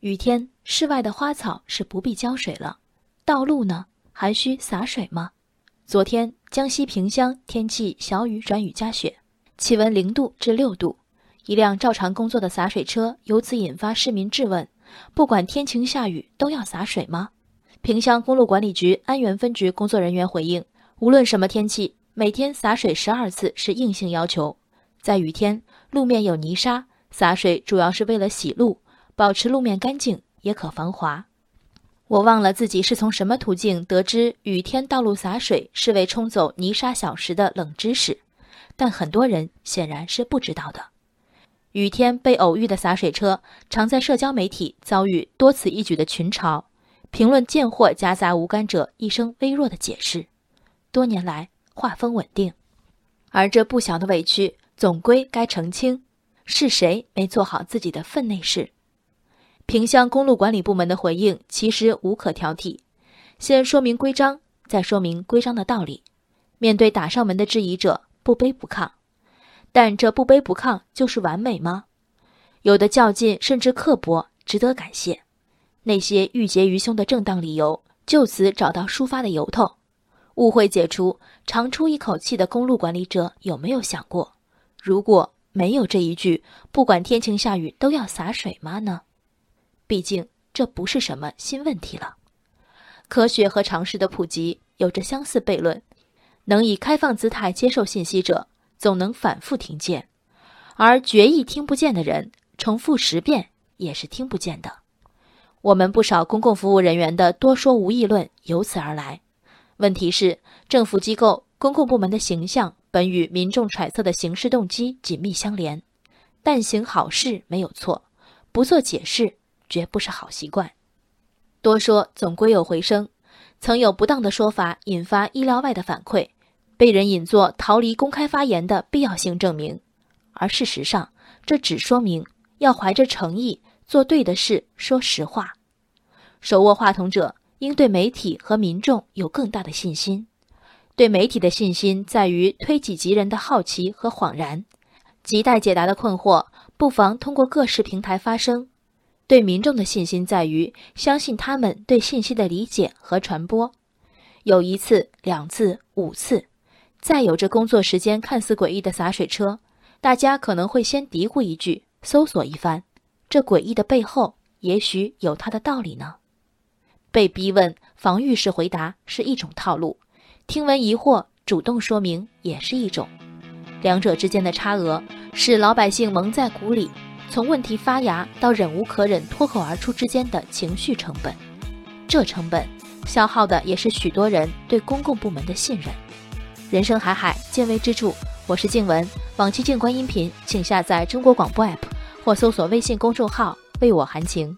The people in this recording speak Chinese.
雨天，室外的花草是不必浇水了，道路呢，还需洒水吗？昨天，江西萍乡天气小雨转雨夹雪，气温零度至六度，一辆照常工作的洒水车由此引发市民质问：不管天晴下雨都要洒水吗？萍乡公路管理局安源分局工作人员回应：无论什么天气，每天洒水十二次是硬性要求。在雨天，路面有泥沙，洒水主要是为了洗路。保持路面干净也可防滑。我忘了自己是从什么途径得知雨天道路洒水是为冲走泥沙小石的冷知识，但很多人显然是不知道的。雨天被偶遇的洒水车，常在社交媒体遭遇多此一举的群嘲，评论贱货夹杂无感者一声微弱的解释。多年来画风稳定，而这不小的委屈总归该澄清：是谁没做好自己的分内事？萍乡公路管理部门的回应其实无可挑剔，先说明规章，再说明规章的道理。面对打上门的质疑者，不卑不亢。但这不卑不亢就是完美吗？有的较劲甚至刻薄，值得感谢。那些郁结于胸的正当理由，就此找到抒发的由头，误会解除，长出一口气的公路管理者有没有想过，如果没有这一句“不管天晴下雨都要洒水吗”呢？毕竟这不是什么新问题了，科学和常识的普及有着相似悖论。能以开放姿态接受信息者，总能反复听见；而决意听不见的人，重复十遍也是听不见的。我们不少公共服务人员的多说无议论由此而来。问题是，政府机构、公共部门的形象本与民众揣测的行事动机紧密相连，但行好事没有错，不做解释。绝不是好习惯，多说总归有回声。曾有不当的说法引发意料外的反馈，被人引作逃离公开发言的必要性证明。而事实上，这只说明要怀着诚意做对的事，说实话。手握话筒者应对媒体和民众有更大的信心。对媒体的信心在于推己及人的好奇和恍然，亟待解答的困惑，不妨通过各式平台发声。对民众的信心在于相信他们对信息的理解和传播。有一次、两次、五次，再有这工作时间看似诡异的洒水车，大家可能会先嘀咕一句，搜索一番，这诡异的背后也许有它的道理呢。被逼问，防御式回答是一种套路；听闻疑惑，主动说明也是一种。两者之间的差额，使老百姓蒙在鼓里。从问题发芽到忍无可忍脱口而出之间的情绪成本，这成本消耗的也是许多人对公共部门的信任。人生海海，见微知著。我是静文，往期静观音频，请下载中国广播 app 或搜索微信公众号“为我含情”。